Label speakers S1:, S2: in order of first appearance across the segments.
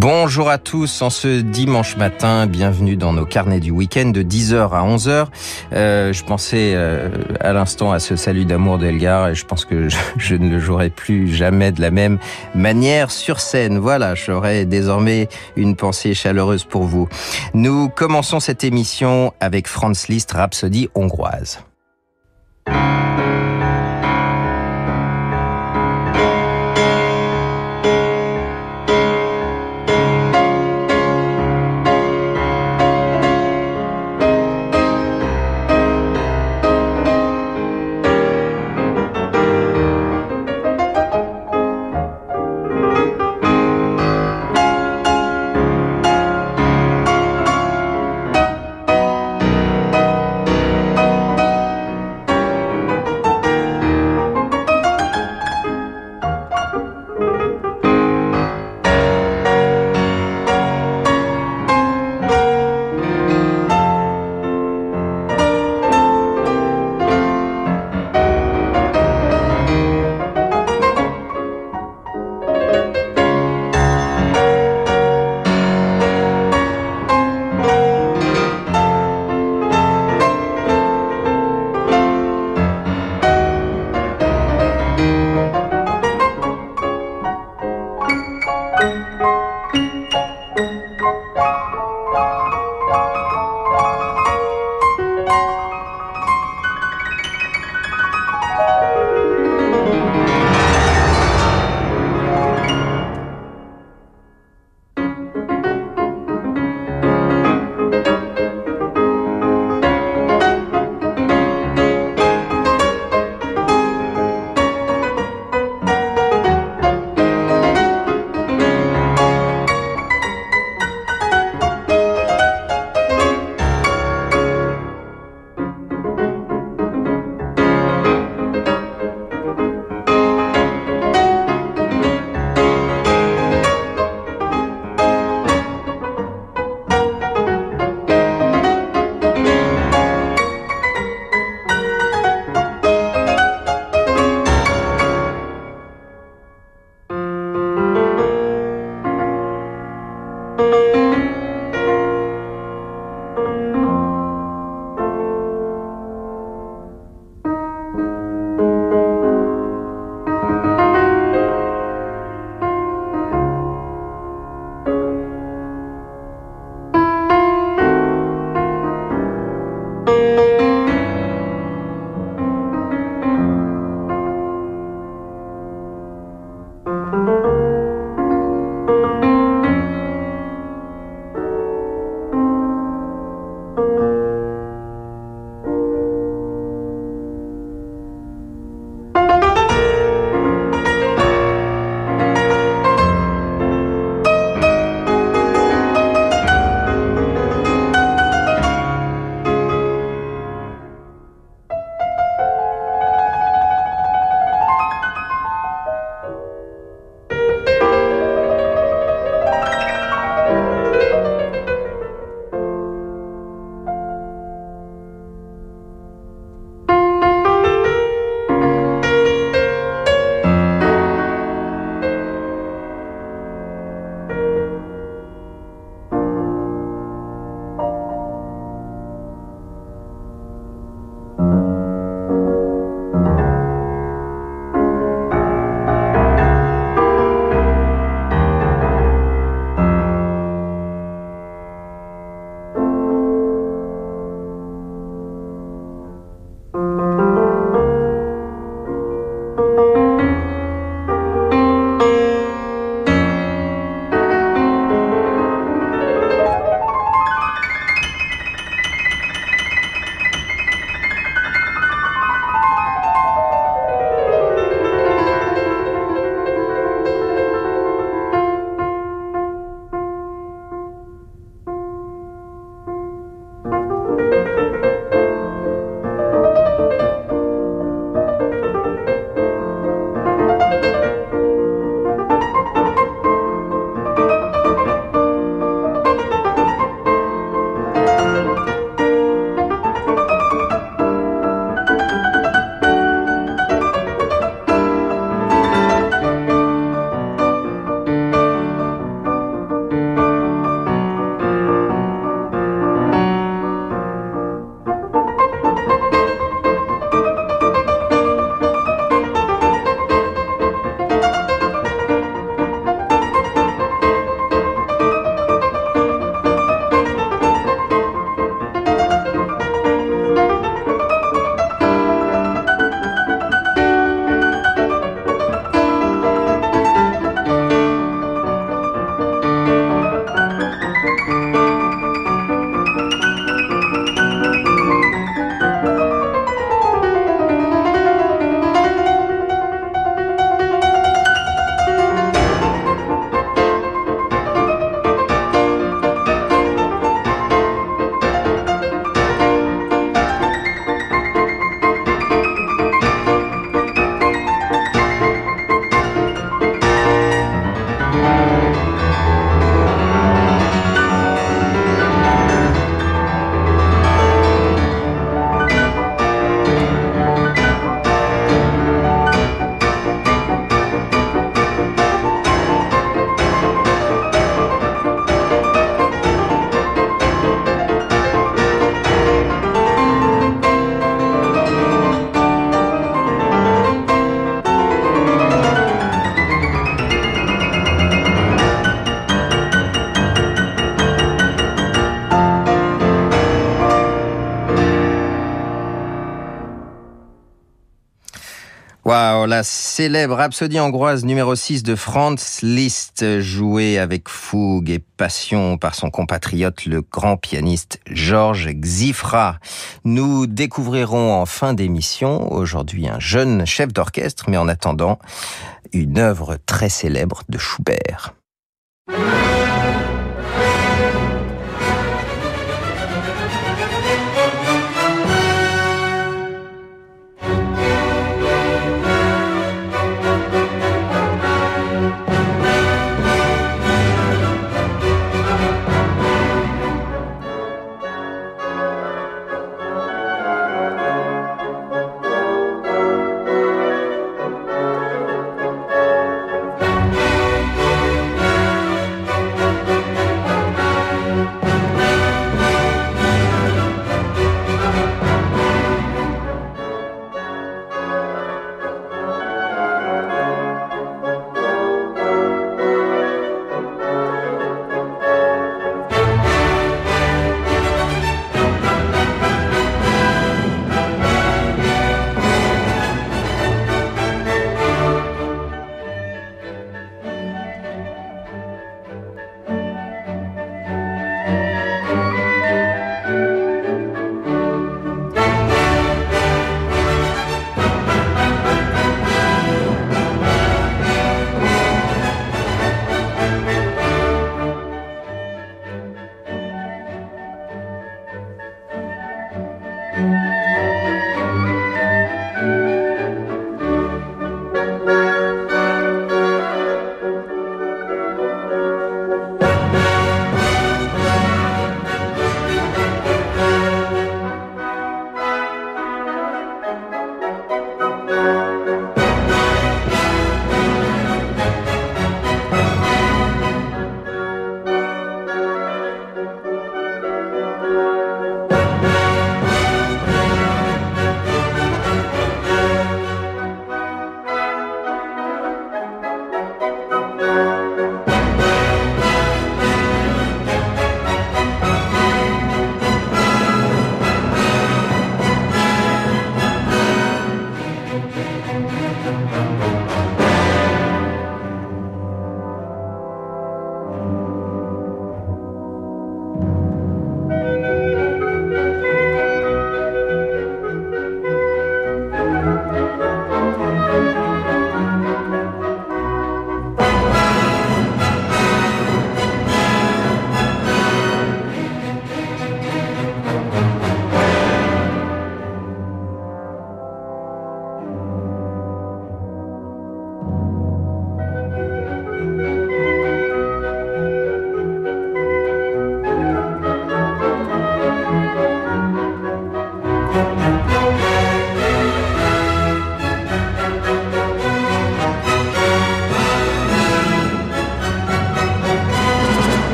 S1: Bonjour à tous en ce dimanche matin, bienvenue dans nos carnets du week-end de 10h à 11h. Euh, je pensais euh, à l'instant à ce salut d'amour d'Elgar et je pense que je, je, ne le jouerai plus jamais de la même manière sur scène. Voilà, j'aurai désormais une pensée chaleureuse pour vous. Nous commençons cette émission avec Franz Liszt, Rhapsodie hongroise. Célèbre Rhapsodie hongroise numéro 6 de Franz Liszt, jouée avec fougue et passion par son compatriote, le grand pianiste Georges Xifra. Nous découvrirons en fin d'émission aujourd'hui un jeune chef d'orchestre, mais en attendant, une œuvre très célèbre de Schubert.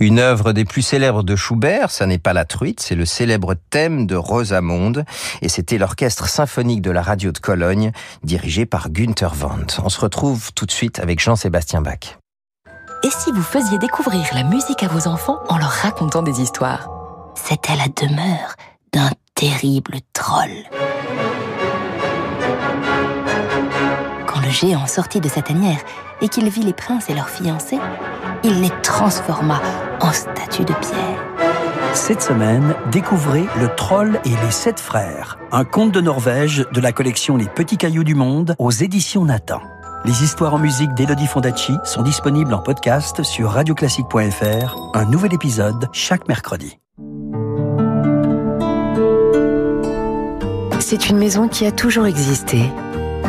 S1: Une œuvre des plus célèbres de Schubert, ça n'est pas la truite, c'est le célèbre thème de Rosamonde, et c'était l'orchestre symphonique de la radio de Cologne, dirigé par Günther Wendt. On se retrouve tout de suite avec Jean-Sébastien Bach.
S2: Et si vous faisiez découvrir la musique à vos enfants en leur racontant des histoires?
S3: C'était la demeure d'un terrible troll. Le géant sortit de sa tanière et qu'il vit les princes et leurs fiancés, il les transforma en statues de pierre.
S4: Cette semaine, découvrez Le Troll et les Sept Frères, un conte de Norvège de la collection Les Petits Cailloux du Monde aux éditions Nathan. Les histoires en musique d'Elodie Fondacci sont disponibles en podcast sur radioclassique.fr, un nouvel épisode chaque mercredi.
S5: C'est une maison qui a toujours existé.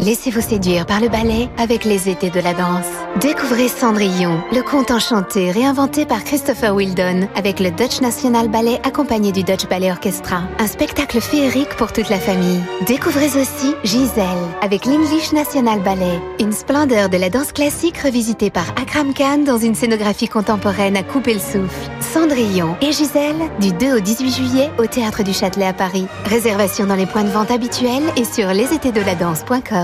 S6: Laissez-vous séduire par le ballet avec les étés de la danse. Découvrez Cendrillon, le conte enchanté réinventé par Christopher Wildon avec le Dutch National Ballet accompagné du Dutch Ballet Orchestra. Un spectacle féerique pour toute la famille. Découvrez aussi Gisèle avec l'English National Ballet, une splendeur de la danse classique revisitée par Akram Khan dans une scénographie contemporaine à couper le souffle. Cendrillon et Gisèle du 2 au 18 juillet au Théâtre du Châtelet à Paris. Réservation dans les points de vente habituels et sur lesétédesdeladance.com.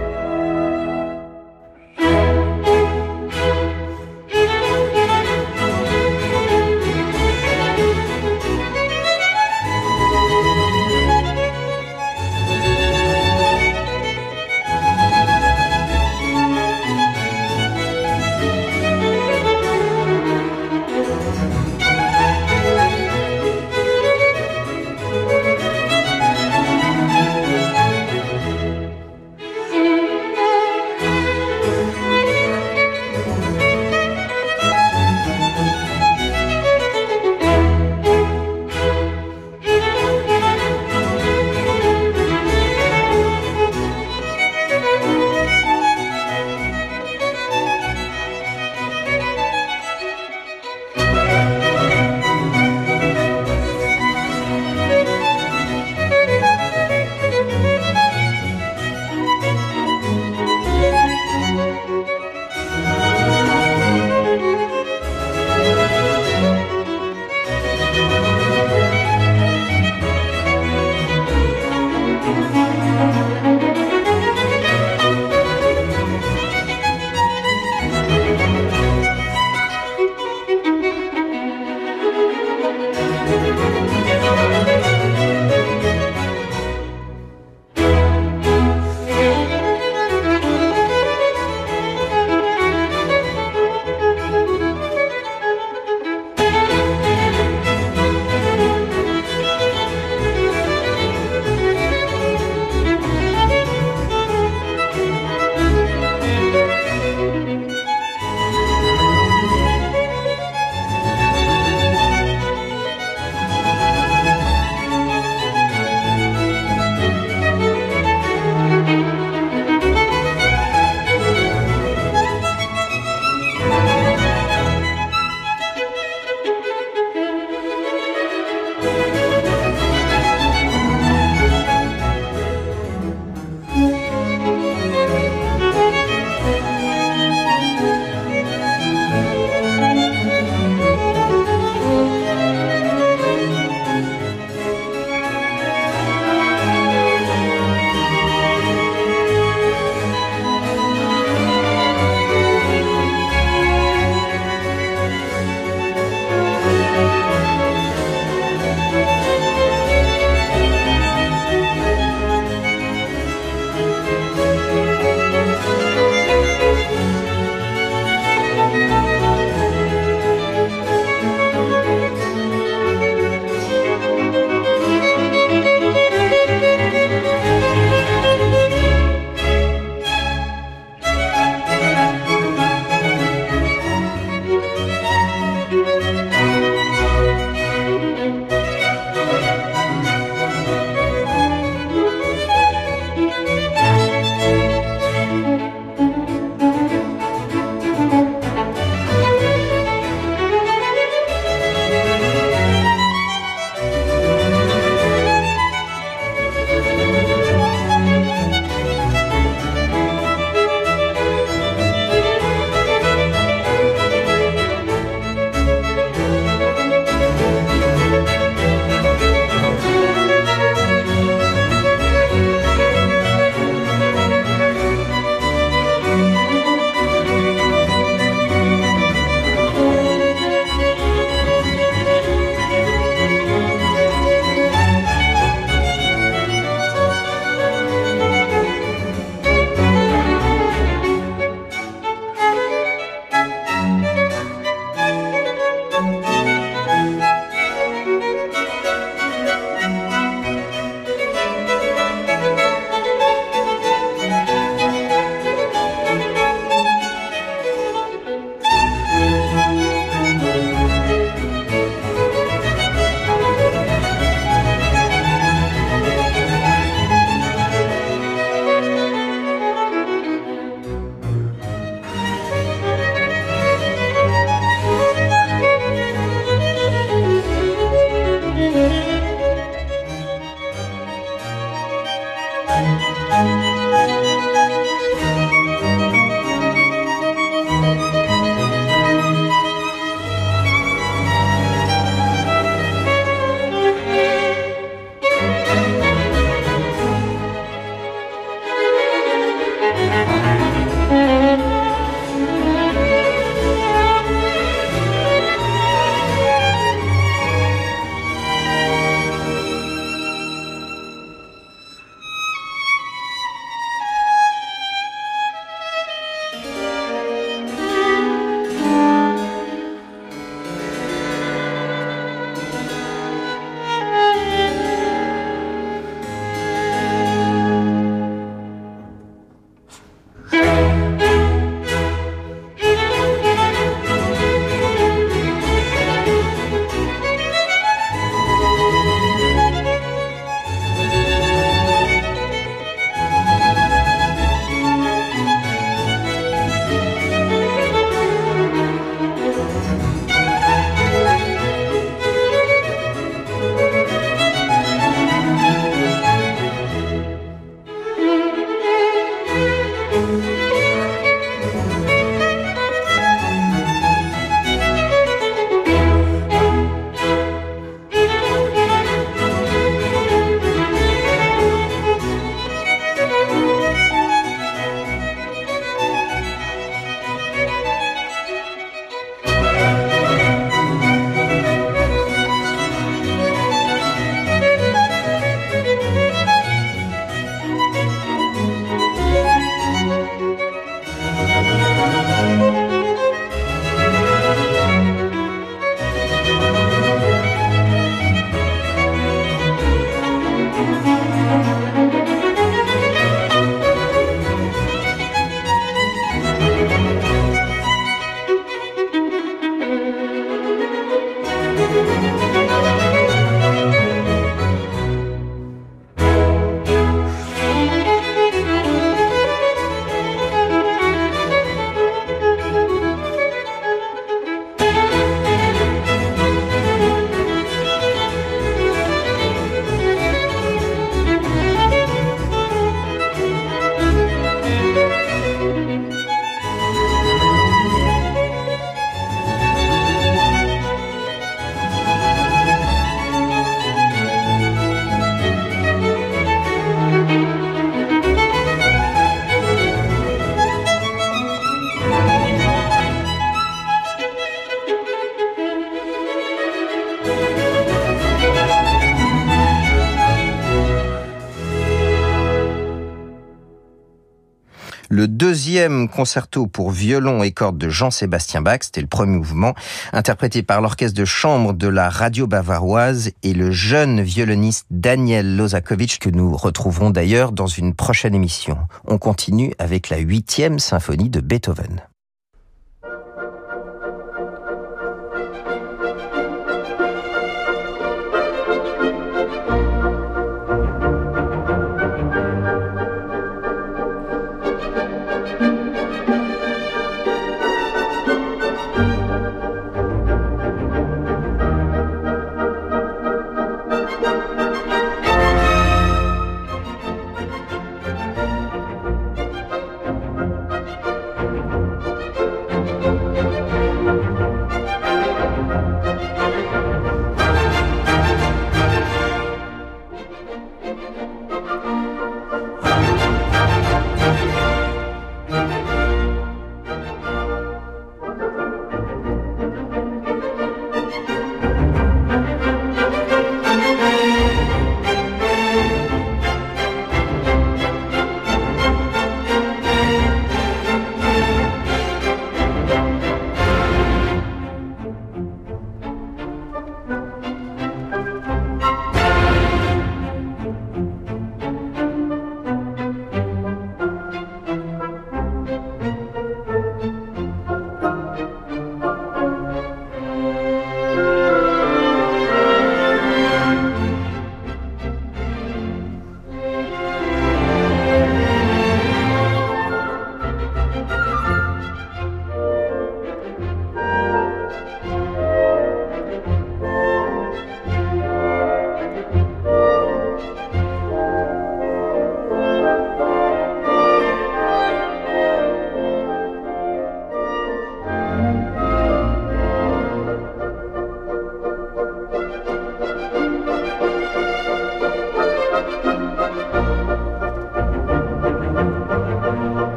S1: Deuxième concerto pour violon et cordes de Jean-Sébastien Bach, c'était le premier mouvement, interprété par l'orchestre de chambre de la radio bavaroise et le jeune violoniste Daniel Lozakovitch que nous retrouverons d'ailleurs dans une prochaine émission. On continue avec la huitième symphonie de Beethoven.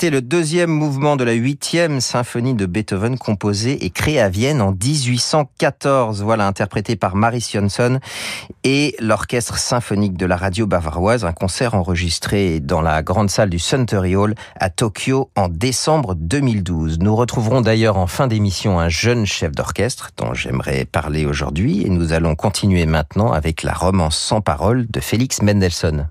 S1: C'était le deuxième mouvement de la huitième symphonie de Beethoven composée et créée à Vienne en 1814. Voilà, interprété par Maris Jonsson et l'orchestre symphonique de la radio bavaroise. Un concert enregistré dans la grande salle du Suntory Hall à Tokyo en décembre 2012. Nous retrouverons d'ailleurs en fin d'émission un jeune chef d'orchestre dont j'aimerais parler aujourd'hui et nous allons continuer maintenant avec la romance sans parole de Félix Mendelssohn.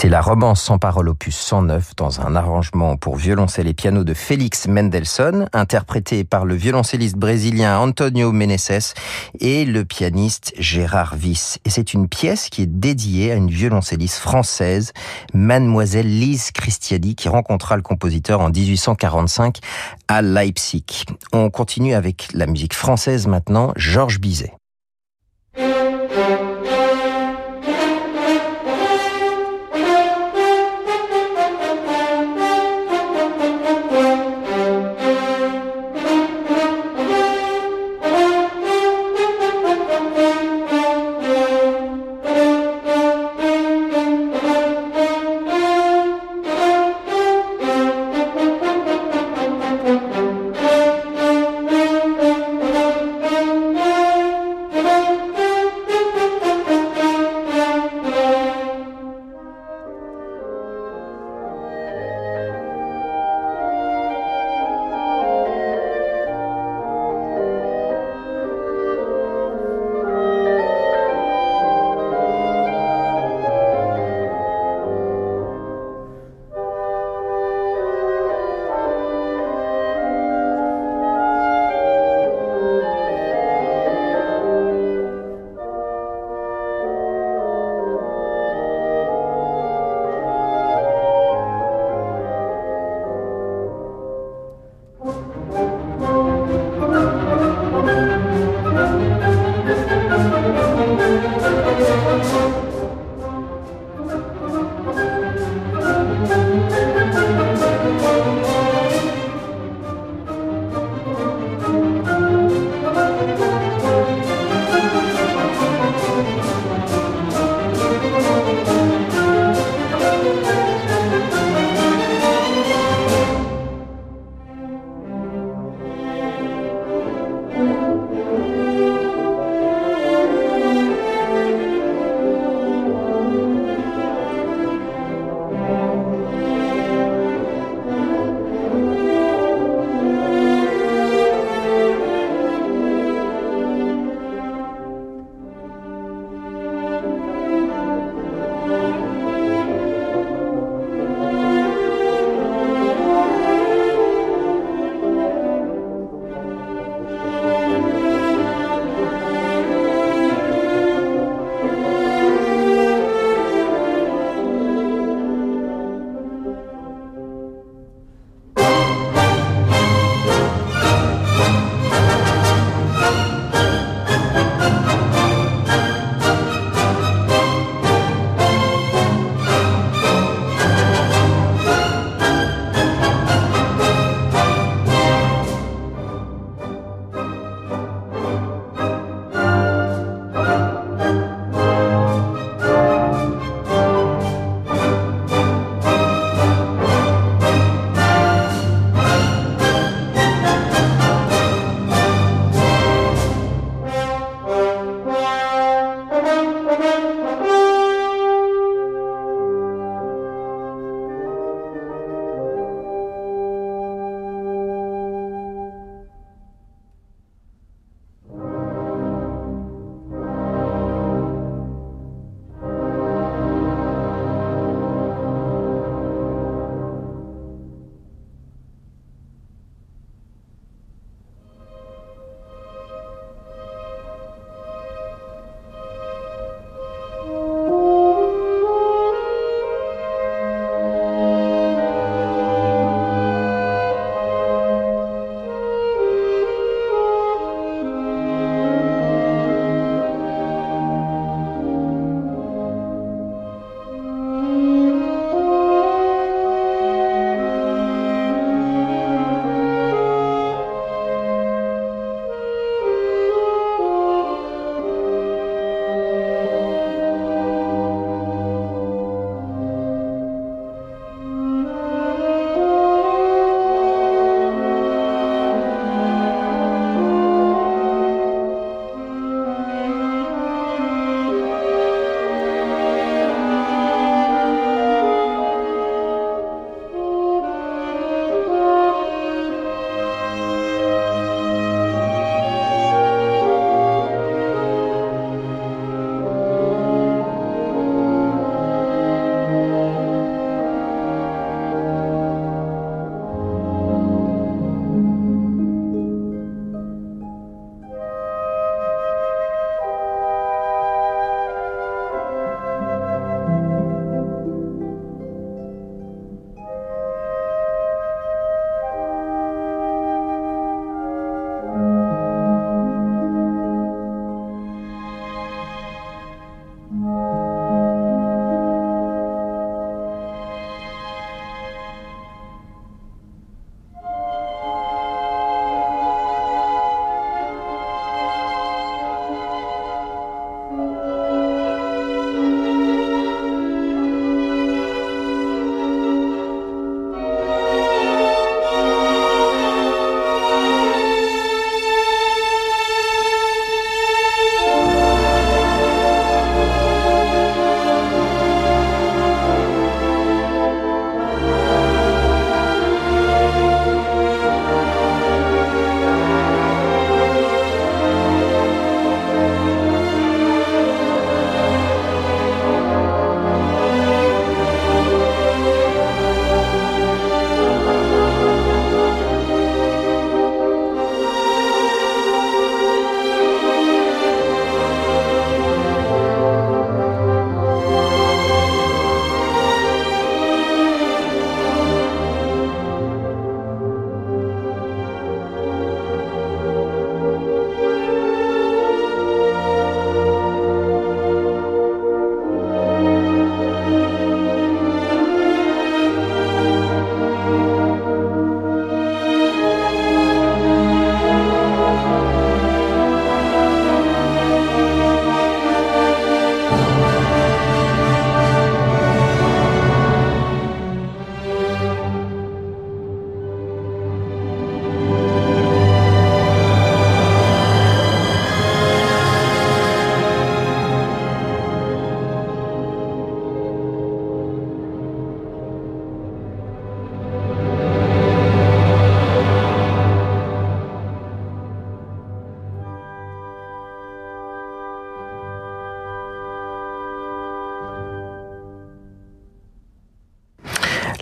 S1: C'était la romance sans parole opus 109 dans un arrangement pour violoncelle et piano de Félix Mendelssohn, interprété par le violoncelliste brésilien Antonio Meneses et le pianiste Gérard Wyss. Et c'est une pièce qui est dédiée à une violoncelliste française, mademoiselle Lise Christiani, qui rencontra le compositeur en 1845 à Leipzig. On continue avec la musique française maintenant, Georges Bizet.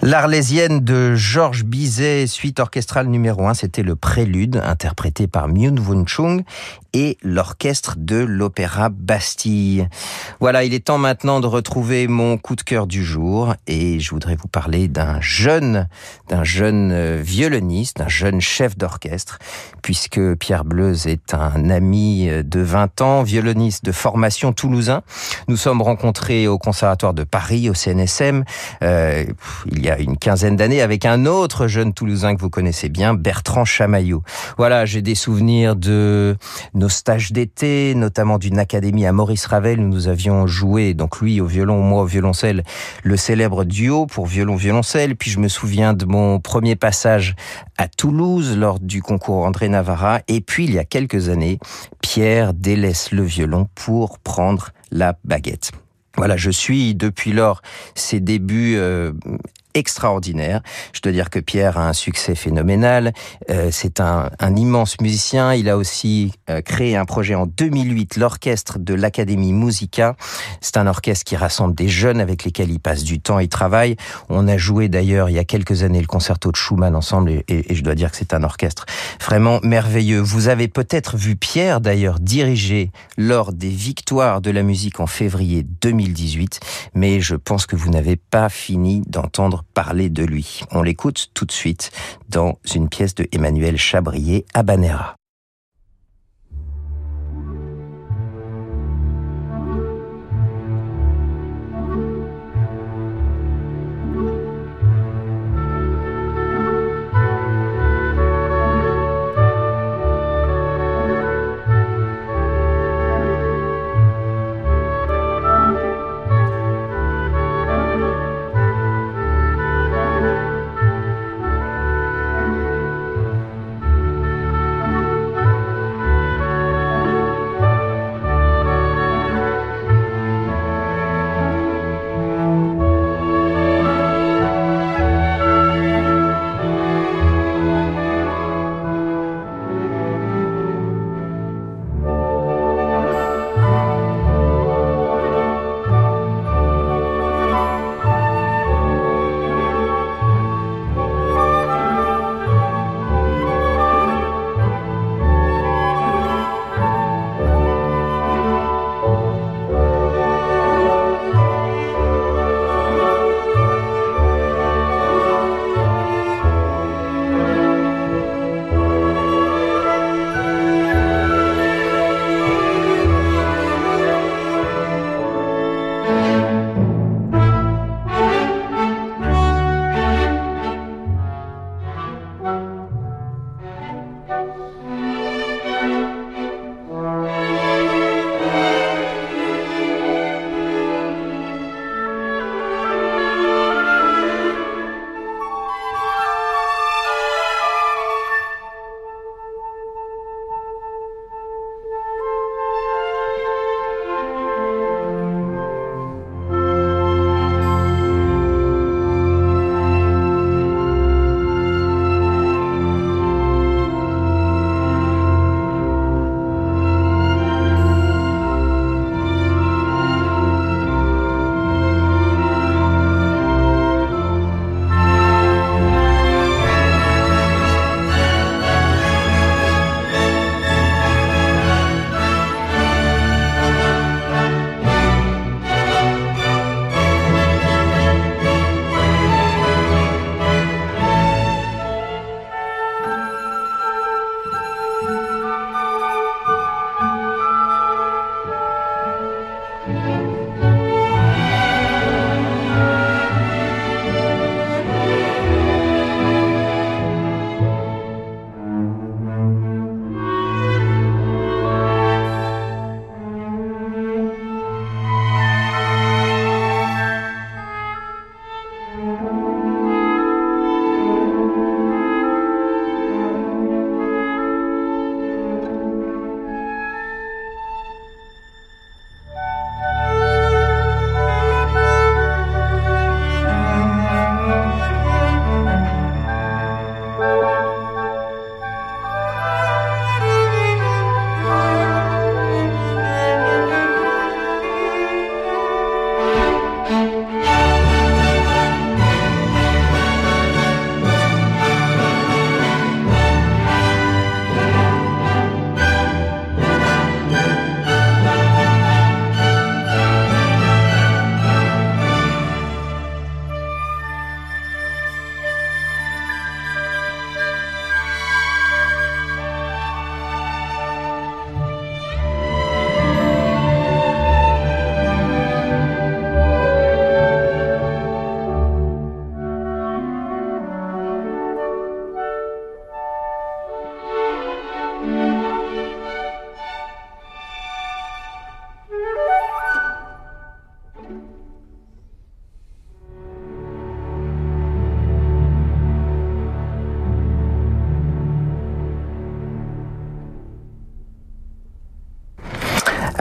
S1: L'Arlésienne de Georges Bizet, suite orchestrale numéro 1, c'était le prélude interprété par Myung Won Chung et l'orchestre de l'Opéra Bastille. Voilà, il est temps maintenant de retrouver mon coup de cœur du jour et je voudrais vous parler d'un jeune, d'un jeune euh, violoniste, d'un jeune chef d'orchestre, puisque Pierre Bleuze est un ami euh, de 20 ans, violoniste de formation toulousain. Nous sommes rencontrés au Conservatoire de Paris, au CNSM, euh, il y a une quinzaine d'années, avec un autre jeune toulousain que vous connaissez bien, Bertrand Chamaillot. Voilà, j'ai des souvenirs de nos stages d'été, notamment d'une académie à Maurice Ravel où nous avions joué, donc lui au violon, moi au violoncelle, le célèbre duo pour violon-violoncelle. Puis je me souviens de mon premier passage à Toulouse lors du concours André Navarra. Et puis il y a quelques années, Pierre délaisse le violon pour prendre la baguette. Voilà, je suis depuis lors ses débuts euh, extraordinaire. Je dois dire que Pierre a un succès phénoménal. Euh, c'est un, immense musicien. Il a aussi euh, créé un projet en 2008, l'orchestre de l'Académie Musica. C'est un orchestre qui rassemble des jeunes avec lesquels il passe du temps et travaille. On a joué d'ailleurs il y a quelques années le concerto de Schumann ensemble et, et je dois dire que c'est un orchestre vraiment merveilleux. Vous avez peut-être vu Pierre d'ailleurs diriger lors des victoires de la musique en février 2018, mais je pense que vous n'avez pas fini d'entendre parler de lui. On l'écoute tout de suite dans une pièce de Emmanuel Chabrier, Habanera.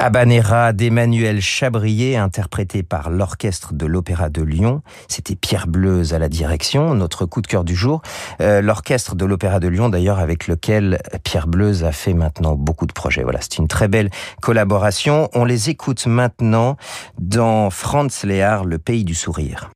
S7: Habanera d'Emmanuel Chabrier, interprété par l'orchestre de l'Opéra de Lyon. C'était Pierre Bleuze à la direction, notre coup de cœur du jour. Euh, l'orchestre de l'Opéra de Lyon, d'ailleurs, avec lequel Pierre Bleuze a fait maintenant beaucoup de projets. Voilà, c'est une très belle collaboration. On les écoute maintenant dans Franz Léard, Le Pays du Sourire.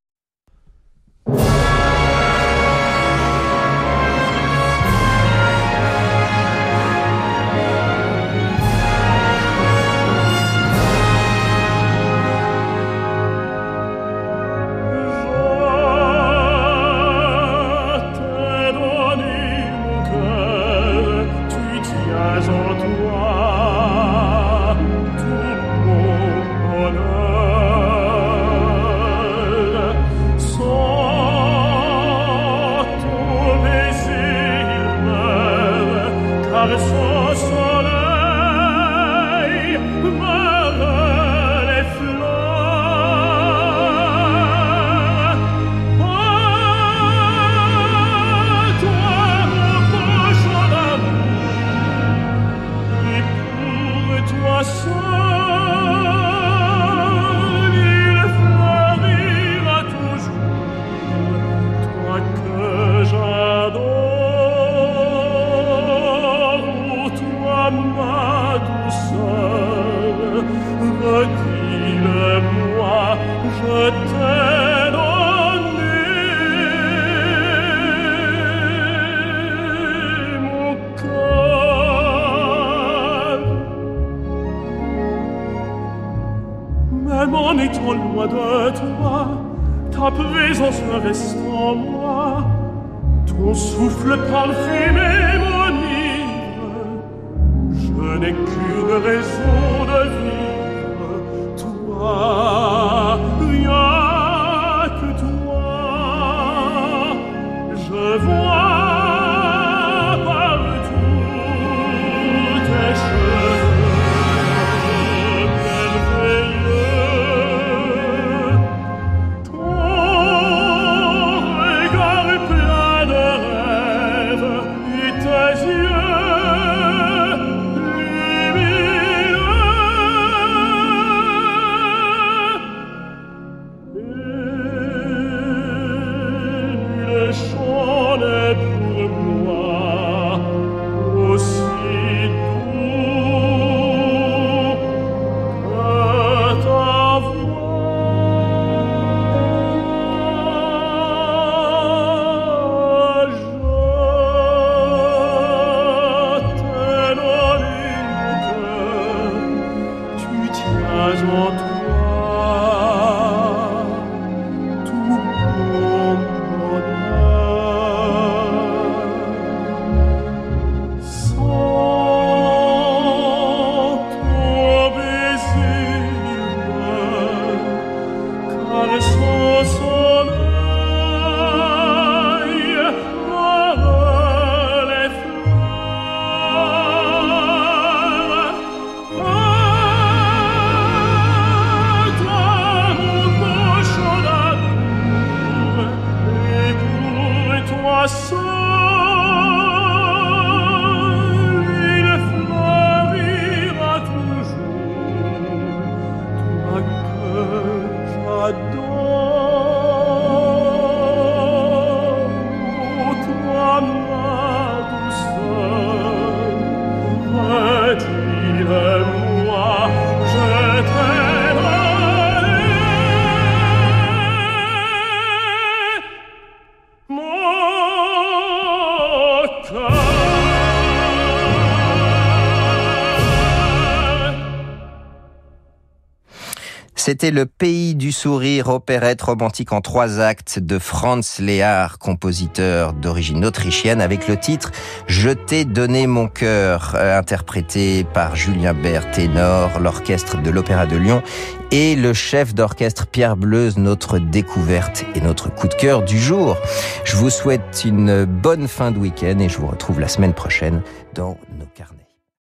S7: C'était le pays du sourire, opérette romantique en trois actes de Franz Léard, compositeur d'origine autrichienne, avec le titre Je t'ai donné mon cœur, euh, interprété par Julien Bert, ténor, l'orchestre de l'Opéra de Lyon et le chef d'orchestre Pierre Bleuze, notre découverte et notre coup de cœur du jour. Je vous souhaite une bonne fin de week-end et je vous retrouve la semaine prochaine dans nos carnets.